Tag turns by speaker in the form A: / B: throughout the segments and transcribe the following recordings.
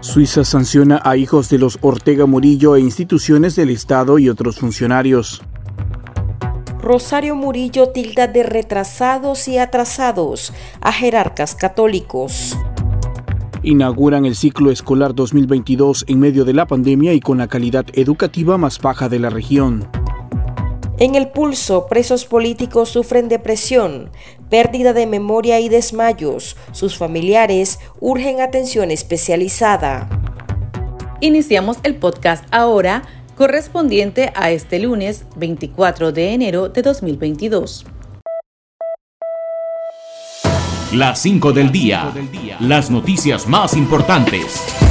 A: Suiza sanciona a hijos de los Ortega Murillo e instituciones del Estado y otros funcionarios.
B: Rosario Murillo tilda de retrasados y atrasados a jerarcas católicos.
A: Inauguran el ciclo escolar 2022 en medio de la pandemia y con la calidad educativa más baja de la región.
B: En el pulso, presos políticos sufren depresión, pérdida de memoria y desmayos. Sus familiares urgen atención especializada.
C: Iniciamos el podcast ahora correspondiente a este lunes 24 de enero de 2022.
D: Las 5 del día. Las noticias más importantes.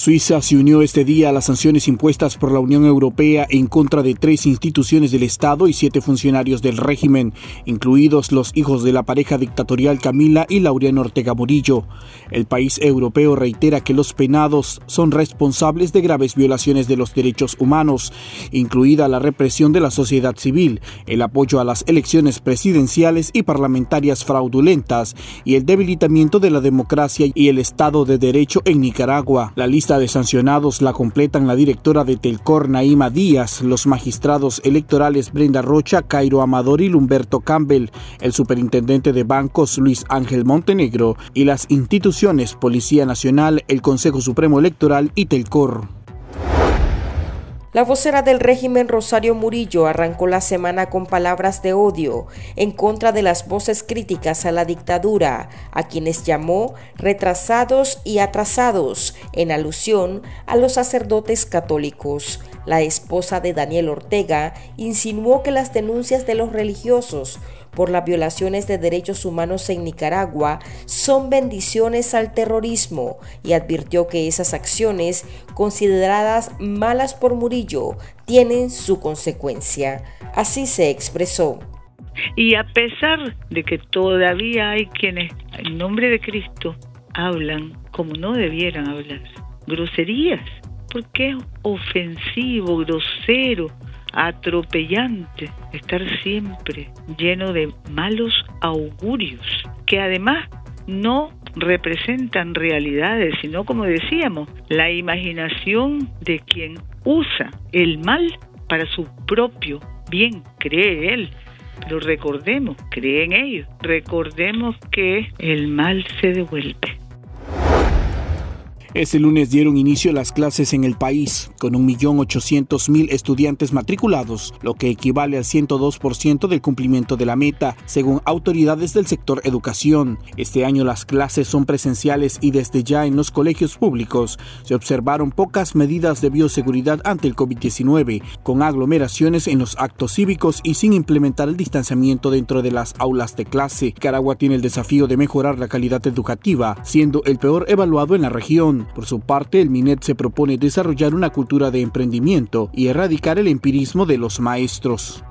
A: Suiza se unió este día a las sanciones impuestas por la Unión Europea en contra de tres instituciones del Estado y siete funcionarios del régimen, incluidos los hijos de la pareja dictatorial Camila y Laureano Ortega Murillo. El país europeo reitera que los penados son responsables de graves violaciones de los derechos humanos, incluida la represión de la sociedad civil, el apoyo a las elecciones presidenciales y parlamentarias fraudulentas y el debilitamiento de la democracia y el Estado de Derecho en Nicaragua. La lista de sancionados la completan la directora de Telcor, Naima Díaz, los magistrados electorales Brenda Rocha, Cairo Amador y Lumberto Campbell, el superintendente de bancos Luis Ángel Montenegro. Y las instituciones Policía Nacional, el Consejo Supremo Electoral y Telcor.
B: La vocera del régimen Rosario Murillo arrancó la semana con palabras de odio en contra de las voces críticas a la dictadura, a quienes llamó retrasados y atrasados, en alusión a los sacerdotes católicos. La esposa de Daniel Ortega insinuó que las denuncias de los religiosos por las violaciones de derechos humanos en Nicaragua son bendiciones al terrorismo y advirtió que esas acciones, consideradas malas por Murillo, tienen su consecuencia. Así se expresó.
E: Y a pesar de que todavía hay quienes en nombre de Cristo hablan como no debieran hablar, groserías, porque es ofensivo, grosero, atropellante estar siempre lleno de malos augurios, que además no representan realidades, sino como decíamos, la imaginación de quien usa el mal para su propio bien, cree él. Pero recordemos, cree en ello, recordemos que el mal se devuelve.
A: Este lunes dieron inicio las clases en el país, con 1.800.000 estudiantes matriculados, lo que equivale al 102% del cumplimiento de la meta, según autoridades del sector educación. Este año las clases son presenciales y desde ya en los colegios públicos se observaron pocas medidas de bioseguridad ante el COVID-19, con aglomeraciones en los actos cívicos y sin implementar el distanciamiento dentro de las aulas de clase. Caragua tiene el desafío de mejorar la calidad educativa, siendo el peor evaluado en la región. Por su parte, el MINET se propone desarrollar una cultura de emprendimiento y erradicar el empirismo de los maestros.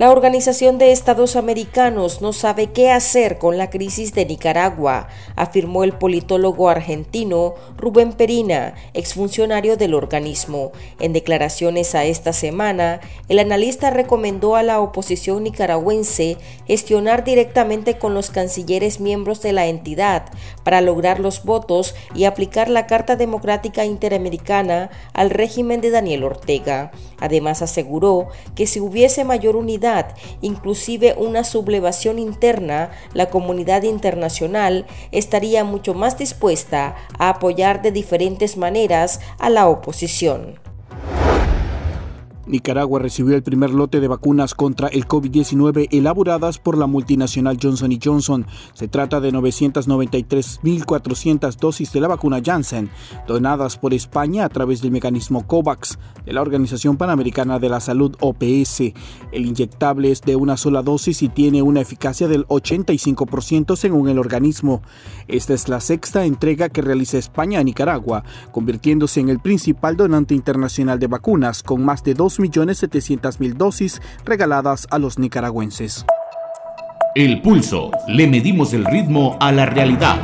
B: La Organización de Estados Americanos no sabe qué hacer con la crisis de Nicaragua, afirmó el politólogo argentino Rubén Perina, exfuncionario del organismo. En declaraciones a esta semana, el analista recomendó a la oposición nicaragüense gestionar directamente con los cancilleres miembros de la entidad para lograr los votos y aplicar la Carta Democrática Interamericana al régimen de Daniel Ortega. Además aseguró que si hubiese mayor unidad inclusive una sublevación interna, la comunidad internacional estaría mucho más dispuesta a apoyar de diferentes maneras a la oposición.
A: Nicaragua recibió el primer lote de vacunas contra el COVID-19 elaboradas por la multinacional Johnson Johnson. Se trata de 993.400 dosis de la vacuna Janssen, donadas por España a través del mecanismo COVAX de la Organización Panamericana de la Salud OPS. El inyectable es de una sola dosis y tiene una eficacia del 85% según el organismo. Esta es la sexta entrega que realiza España a Nicaragua, convirtiéndose en el principal donante internacional de vacunas con más de 2 2.700.000 dosis regaladas a los nicaragüenses.
D: El pulso. Le medimos el ritmo a la realidad.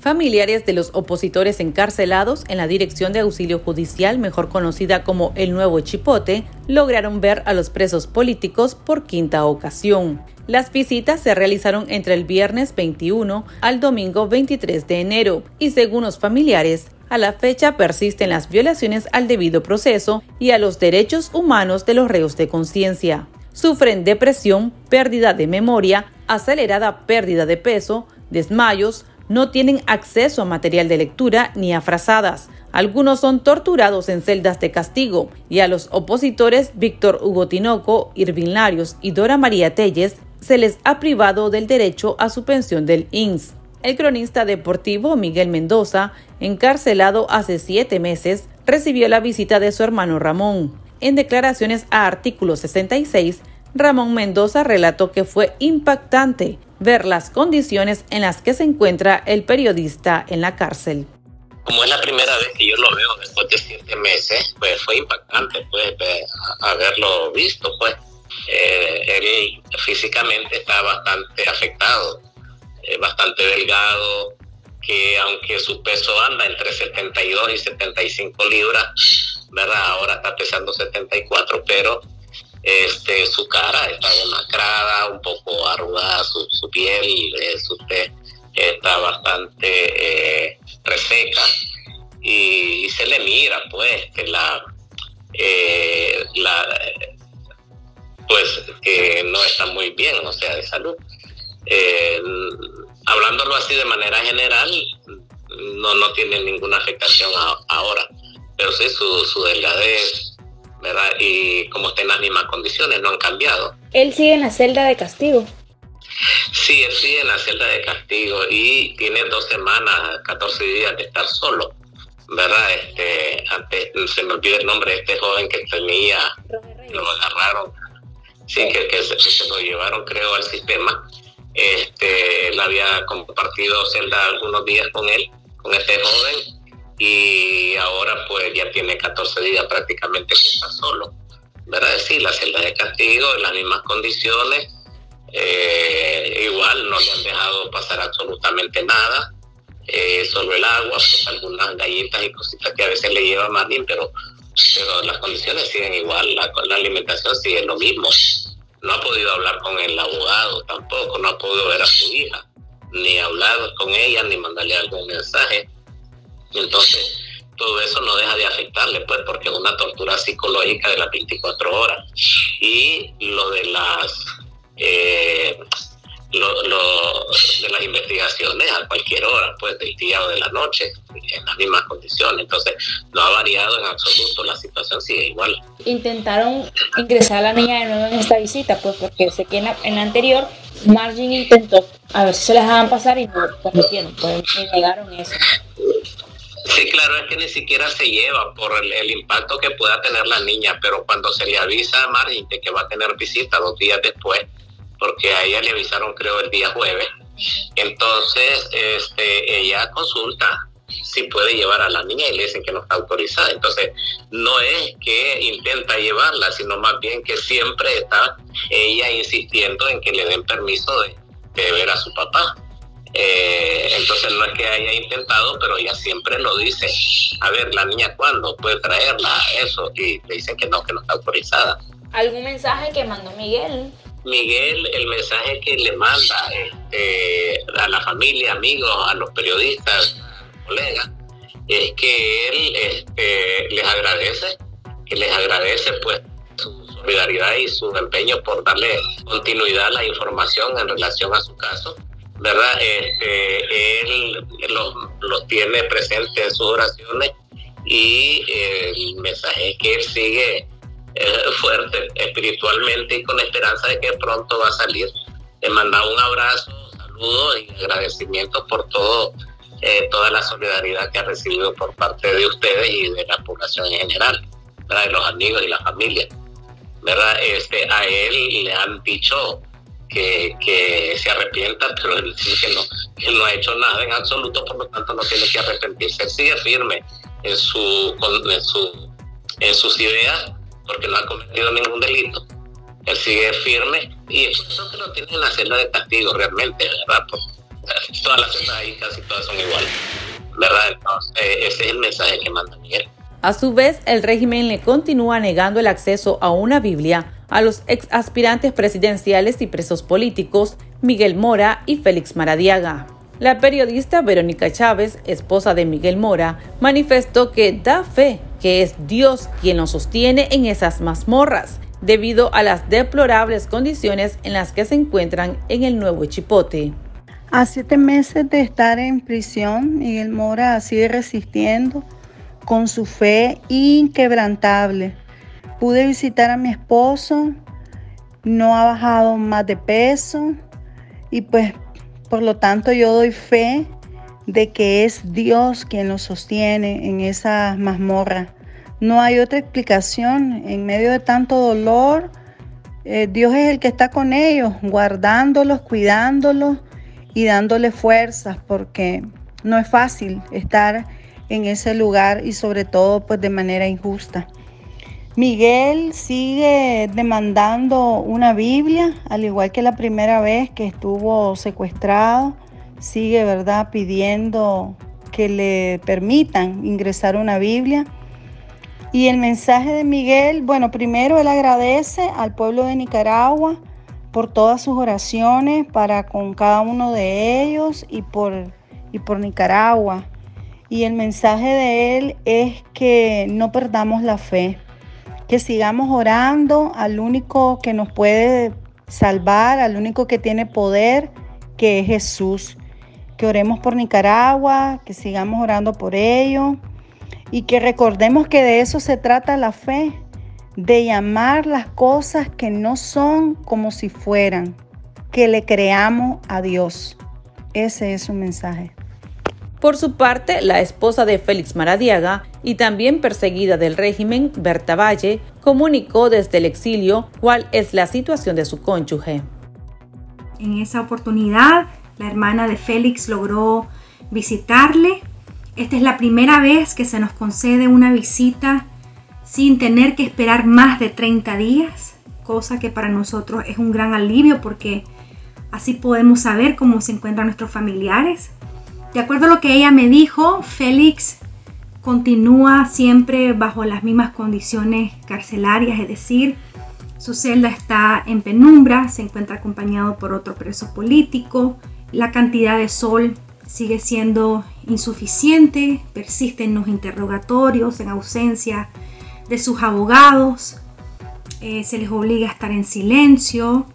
C: Familiares de los opositores encarcelados en la Dirección de Auxilio Judicial, mejor conocida como el Nuevo Chipote, lograron ver a los presos políticos por quinta ocasión. Las visitas se realizaron entre el viernes 21 al domingo 23 de enero y según los familiares, a la fecha persisten las violaciones al debido proceso y a los derechos humanos de los reos de conciencia. Sufren depresión, pérdida de memoria, acelerada pérdida de peso, desmayos, no tienen acceso a material de lectura ni a frazadas. Algunos son torturados en celdas de castigo y a los opositores Víctor Hugo Tinoco, Irvin Larios y Dora María Telles se les ha privado del derecho a su pensión del INS. El cronista deportivo Miguel Mendoza, encarcelado hace siete meses, recibió la visita de su hermano Ramón. En declaraciones a artículo 66, Ramón Mendoza relató que fue impactante ver las condiciones en las que se encuentra el periodista en la cárcel.
F: Como es la primera vez que yo lo veo después de siete meses, pues fue impactante pues, haberlo visto. pues eh, Él físicamente está bastante afectado, eh, bastante delgado, que aunque su peso anda entre 72 y 75 libras, ¿verdad? Ahora está pesando 74, pero este, su cara está demacrada, un poco arrugada, su, piel eh, su está bastante eh, reseca y, se le mira pues que la, eh, la pues que no está muy bien, o sea, de salud. hablándolo así de manera general, no, no tiene ninguna afectación ahora, pero sí su, su delgadez, ¿verdad? Y como está en las mismas condiciones, no han cambiado.
G: ¿Él sigue en la celda de castigo?
F: Sí, él sigue en la celda de castigo y tiene dos semanas, 14 días de estar solo, ¿verdad? Este, antes se me olvida el nombre de este joven que tenía, lo agarraron, sí, que, que, se, lo llevaron, creo, al sistema. Este, él había compartido celda algunos días con él, con este joven, y ahora pues ya tiene 14 días prácticamente que está solo. ¿Verdad? Sí, la celda de castigo en las mismas condiciones, eh, igual no le han dejado pasar absolutamente nada, eh, solo el agua, pues algunas galletas y cositas que a veces le lleva Martín, pero, pero las condiciones siguen igual, la, la alimentación sigue lo mismo. No ha podido hablar con el abogado tampoco, no ha podido ver a su hija, ni hablar con ella, ni mandarle algún mensaje entonces, todo eso no deja de afectarle, pues, porque es una tortura psicológica de las 24 horas. Y lo de las eh, lo, de las investigaciones a cualquier hora, pues, del día o de la noche, en las mismas condiciones. Entonces, no ha variado en absoluto, la situación sigue igual.
G: Intentaron ingresar a la niña de nuevo en esta visita, pues, porque sé que en la, anterior Margin intentó a ver si se les dejaban pasar y no permitieron, pues, negaron eso.
F: Sí, claro, es que ni siquiera se lleva por el, impacto que pueda tener la niña, pero cuando se le avisa a Margin que va a tener visita dos días después, porque a ella le avisaron creo el día jueves, entonces este, ella consulta si puede llevar a la niña y le dicen que no está autorizada. Entonces, no es que intenta llevarla, sino más bien que siempre está ella insistiendo en que le den permiso de ver a su papá. Eh, entonces no es que haya intentado, pero ella siempre lo dice. A ver, la niña cuándo puede traerla, eso, y le dicen que no, que no está autorizada.
G: ¿Algún mensaje que mandó Miguel?
F: Miguel, el mensaje que le manda este, a la familia, amigos, a los periodistas, colegas, es que él este, les agradece, que les agradece pues su solidaridad y su empeño por darle continuidad a la información en relación a su caso ¿verdad? Este, él los, tiene presentes en sus oraciones y el mensaje es que él sigue eh, fuerte espiritualmente y con esperanza de que pronto va a salir. Le manda un abrazo, saludos y agradecimiento por todo, eh, toda la solidaridad que ha recibido por parte de ustedes y de la población en general, ¿verdad? de los amigos y la familia. ¿verdad? Este, a él le han dicho que, que se arrepienta, pero él dice que no, que no ha hecho nada en absoluto, por lo tanto no tiene que arrepentirse. Él sigue firme en, su, en, su, en sus ideas porque no ha cometido ningún delito. Él sigue firme y eso que lo tiene en la celda de castigo realmente, ¿verdad? Pues, todas las celdas ahí casi todas son iguales, ¿verdad? Entonces, ese es el mensaje que manda Miguel.
C: A su vez, el régimen le continúa negando el acceso a una Biblia a los ex aspirantes presidenciales y presos políticos Miguel Mora y Félix Maradiaga. La periodista Verónica Chávez, esposa de Miguel Mora, manifestó que da fe que es Dios quien lo sostiene en esas mazmorras, debido a las deplorables condiciones en las que se encuentran en el nuevo Chipote.
H: A siete meses de estar en prisión, Miguel Mora sigue resistiendo con su fe inquebrantable Pude visitar a mi esposo, no ha bajado más de peso y pues por lo tanto yo doy fe de que es Dios quien lo sostiene en esa mazmorra. No hay otra explicación. En medio de tanto dolor, eh, Dios es el que está con ellos, guardándolos, cuidándolos y dándoles fuerzas, porque no es fácil estar en ese lugar y sobre todo pues de manera injusta. Miguel sigue demandando una Biblia, al igual que la primera vez que estuvo secuestrado, sigue, ¿verdad?, pidiendo que le permitan ingresar una Biblia. Y el mensaje de Miguel, bueno, primero él agradece al pueblo de Nicaragua por todas sus oraciones para con cada uno de ellos y por, y por Nicaragua. Y el mensaje de él es que no perdamos la fe que sigamos orando al único que nos puede salvar, al único que tiene poder, que es Jesús. Que oremos por Nicaragua, que sigamos orando por ello y que recordemos que de eso se trata la fe, de llamar las cosas que no son como si fueran, que le creamos a Dios. Ese es su mensaje.
C: Por su parte, la esposa de Félix Maradiaga y también perseguida del régimen, Berta Valle, comunicó desde el exilio cuál es la situación de su cónyuge.
I: En esa oportunidad, la hermana de Félix logró visitarle. Esta es la primera vez que se nos concede una visita sin tener que esperar más de 30 días, cosa que para nosotros es un gran alivio porque así podemos saber cómo se encuentran nuestros familiares de acuerdo a lo que ella me dijo, Félix continúa siempre bajo las mismas condiciones carcelarias, es decir, su celda está en penumbra, se encuentra acompañado por otro preso político, la cantidad de sol sigue siendo insuficiente, persisten los interrogatorios en ausencia de sus abogados, eh, se les obliga a estar en silencio.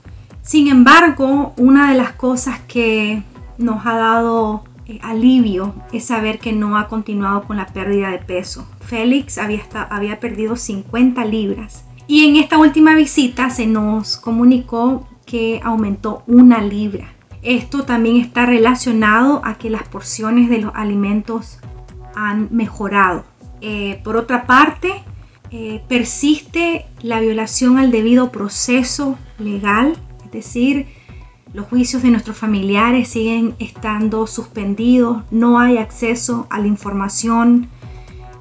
I: Sin embargo, una de las cosas que nos ha dado eh, alivio es saber que no ha continuado con la pérdida de peso. Félix había, perdido 50 libras y en esta última visita se nos comunicó que aumentó una libra. Esto también está relacionado a que las porciones de los alimentos han mejorado. Eh, por otra parte, eh, persiste la violación al debido proceso legal, es decir, los juicios de nuestros familiares siguen estando suspendidos, no hay acceso a la información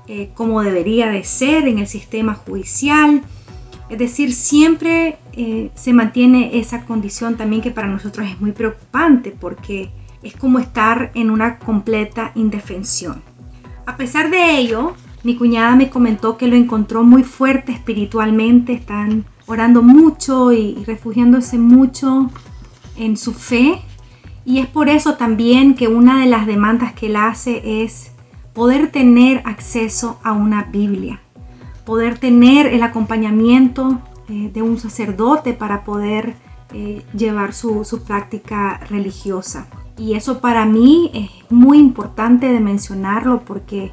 I: eh, como debería de ser en el sistema judicial. Es decir, siempre eh, se mantiene esa condición también que para nosotros es muy preocupante porque es como estar en una completa indefensión. A pesar de ello, mi cuñada me comentó que lo encontró muy fuerte espiritualmente, están orando mucho y refugiándose mucho en su fe y es por eso también que una de las demandas que él hace es poder tener acceso a una Biblia, poder tener el acompañamiento eh, de un sacerdote para poder eh, llevar su, su práctica religiosa. Y eso para mí es muy importante de mencionarlo porque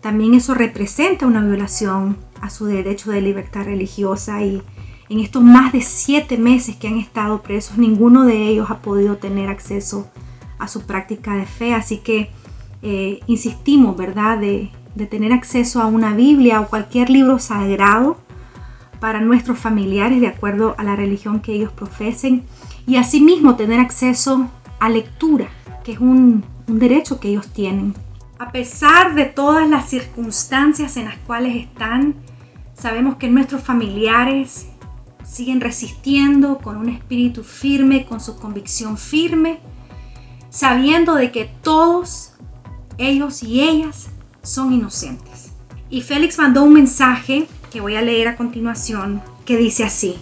I: también eso representa una violación a su derecho de libertad religiosa y en estos más de siete meses que han estado presos, ninguno de ellos ha podido tener acceso a su práctica de fe. Así que eh, insistimos, ¿verdad?, de, de tener acceso a una Biblia o cualquier libro sagrado para nuestros familiares de acuerdo a la religión que ellos profesen y asimismo tener acceso a lectura, que es un, un derecho que ellos tienen. A pesar de todas las circunstancias en las cuales están, sabemos que nuestros familiares siguen resistiendo con un espíritu firme, con su convicción firme, sabiendo de que todos ellos y ellas son inocentes. Y Félix mandó un mensaje que voy a leer a continuación que dice así.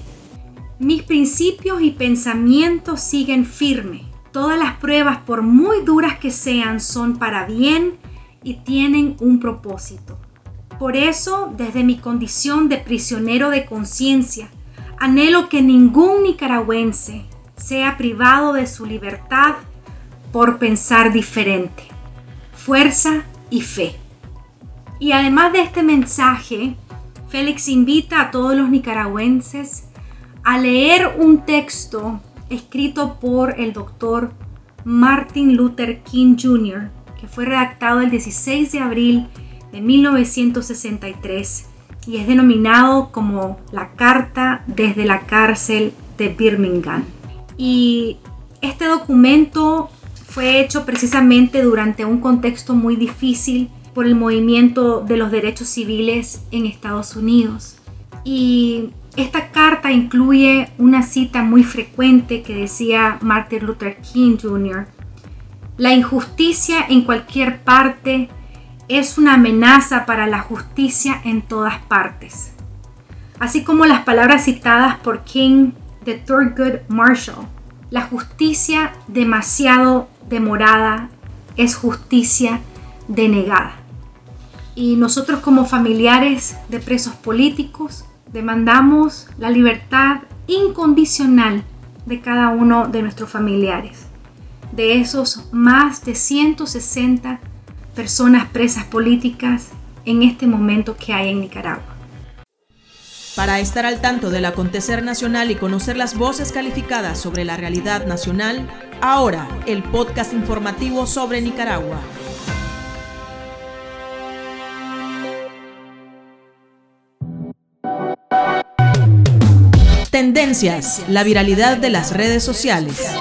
I: Mis principios y pensamientos siguen firme. Todas las pruebas, por muy duras que sean, son para bien y tienen un propósito. Por eso, desde mi condición de prisionero de conciencia, anhelo que ningún nicaragüense sea privado de su libertad por pensar diferente. Fuerza y fe. Y además de este mensaje, Félix invita a todos los nicaragüenses a leer un texto escrito por el doctor Martin Luther King Jr., que fue redactado el 16 de abril de 1963 y es denominado como la Carta desde la cárcel de Birmingham. Y este documento fue hecho precisamente durante un contexto muy difícil por el movimiento de los derechos civiles en Estados Unidos. Y esta carta incluye una cita muy frecuente que decía Martin Luther King Jr. La injusticia en cualquier parte es una amenaza para la justicia en todas partes. Así como las palabras citadas por King de Thurgood Marshall. La justicia demasiado demorada es justicia denegada y nosotros como familiares de presos políticos demandamos la libertad incondicional de cada uno de nuestros familiares, de esos más de 160 personas presas políticas en este momento que hay en Nicaragua.
J: Para estar al tanto del acontecer nacional y conocer las voces calificadas sobre la realidad nacional, ahora el podcast informativo sobre Nicaragua. Tendencias, la viralidad de las redes sociales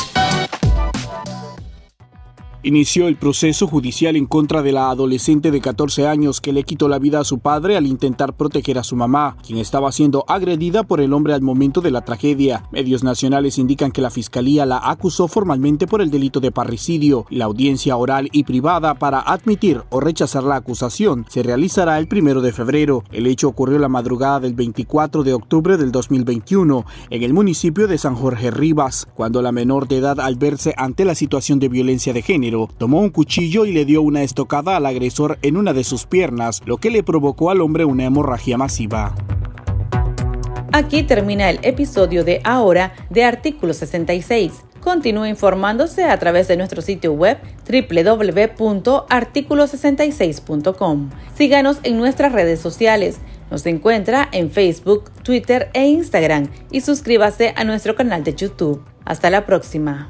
A: inició el proceso judicial en contra de la adolescente de 14 años que le quitó la vida a su padre al intentar proteger a su mamá, quien estaba siendo agredida por el hombre al momento de la tragedia. Medios nacionales indican que la fiscalía la acusó formalmente por el delito de parricidio. La audiencia oral y privada para admitir o rechazar la acusación se realizará el primero de febrero. El hecho ocurrió la madrugada del 24 de octubre del 2021 en el municipio de San Jorge Rivas, cuando la menor de edad al verse ante la situación de violencia de género tomó un cuchillo y le dio una estocada al agresor en una de sus piernas, lo que le provocó al hombre una hemorragia masiva.
C: Aquí termina el episodio de ahora de Artículo 66. Continúe informándose a través de nuestro sitio web www.articulo66.com. Síganos en nuestras redes sociales. Nos encuentra en Facebook, Twitter e Instagram y suscríbase a nuestro canal de YouTube. Hasta la próxima.